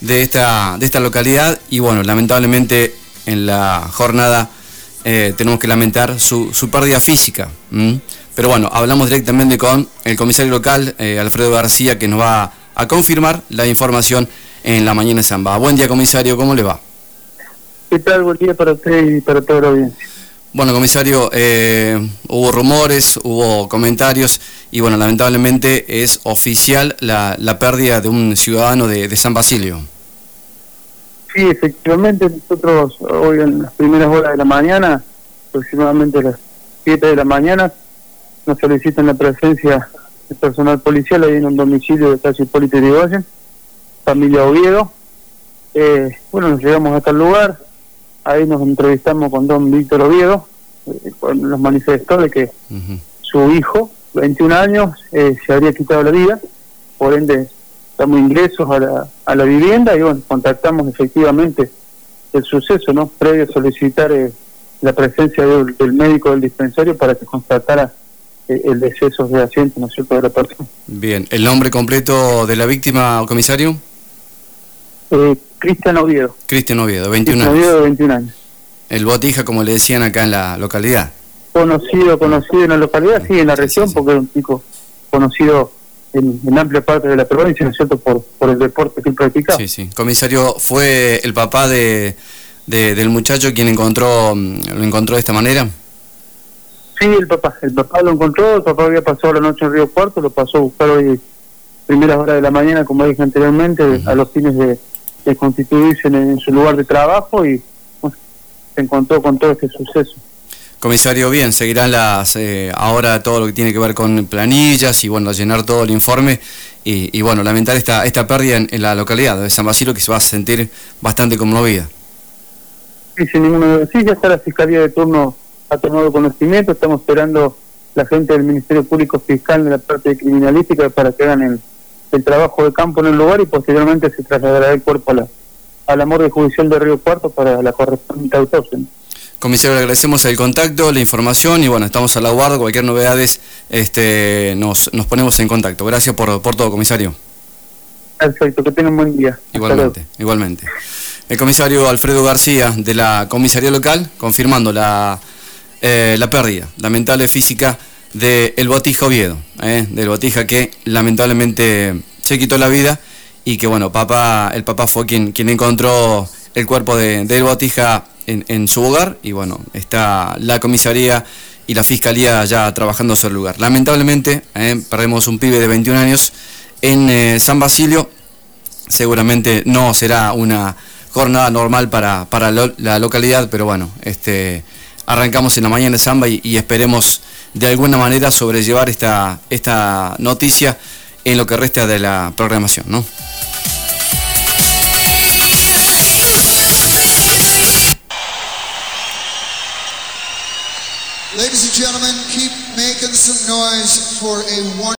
de esta, de esta localidad y bueno, lamentablemente en la jornada eh, tenemos que lamentar su, su pérdida física. Pero bueno, hablamos directamente con el comisario local, eh, Alfredo García, que nos va a confirmar la información en la mañana de Zamba. Buen día, comisario, ¿cómo le va? ¿Qué tal? Buen día para usted y para toda la audiencia. Bueno, comisario, eh, hubo rumores, hubo comentarios y bueno, lamentablemente es oficial la, la pérdida de un ciudadano de, San Basilio. Sí, efectivamente, nosotros hoy en las primeras horas de la mañana, aproximadamente las 7 de la mañana, nos solicitan la presencia de personal policial ahí en un domicilio de calle Hipólito Yrigoyen, familia Oviedo. Eh, bueno, nos llegamos hasta el lugar, ahí nos entrevistamos con don Víctor Oviedo, nos manifestó de que su hijo, 21 años, eh, se habría quitado la vida, por ende damos ingresos a la, a la vivienda y bueno, contactamos efectivamente el suceso, ¿no? Previo a solicitar eh, la presencia del, médico del dispensario para que constatara eh, el deceso de asiento, ¿no es cierto?, de la persona. Bien, ¿el nombre completo de la víctima, comisario? Eh, Cristian Oviedo. Cristian Oviedo, 21 años. Oviedo, 21 años. El botija, como le decían acá en la localidad. Conocido, conocido en la localidad, sí, en la región, porque es un chico conocido en, amplia parte de la provincia, ¿no es cierto?, por, por el deporte que practicaba. Sí, sí. Comisario, ¿fue el papá de, del muchacho quien encontró mm, lo encontró de esta manera? Sí, el papá. El papá lo encontró, el papá había pasado la noche en Río Cuarto, lo pasó a buscar hoy primeras horas de la mañana, como dije anteriormente, a los fines de, constituirse en, su lugar de trabajo y se encontró con todo este suceso. Comisario, bien, seguirán las eh, ahora todo lo que tiene que ver con planillas y bueno, llenar todo el informe y, bueno, lamentar esta esta pérdida en, la localidad de San Basilio que se va a sentir bastante conmovida. Sí, sin ninguna duda. Sí, ya está la Fiscalía de turno ha tomado conocimiento, estamos esperando la gente del Ministerio Público Fiscal de la parte de criminalística para que hagan el, el trabajo de campo en el lugar y posteriormente se trasladará el cuerpo a la, a la morgue judicial de Río Cuarto para la correspondiente autopsia. Comisario, le agradecemos el contacto, la información y bueno, estamos a la guarda. Cualquier novedades este, nos, nos ponemos en contacto. Gracias por, por todo, comisario. Perfecto, que tenga un buen día. Igualmente, igualmente. El comisario Alfredo García de la comisaría local confirmando la, eh, la pérdida lamentable física del el Botija Oviedo, eh, del Botija que lamentablemente se quitó la vida y que bueno, papá, el papá fue quien, quien encontró el cuerpo de, del Botija en, su hogar y bueno, está la comisaría y la fiscalía ya trabajando sobre el lugar. Lamentablemente, eh, perdemos un pibe de 21 años en eh, San Basilio, seguramente no será una jornada normal para, para la localidad, pero bueno, este, arrancamos en la mañana de Samba y, y, esperemos de alguna manera sobrellevar esta, esta noticia en lo que resta de la programación, ¿no? Ladies and gentlemen, keep making some noise for a one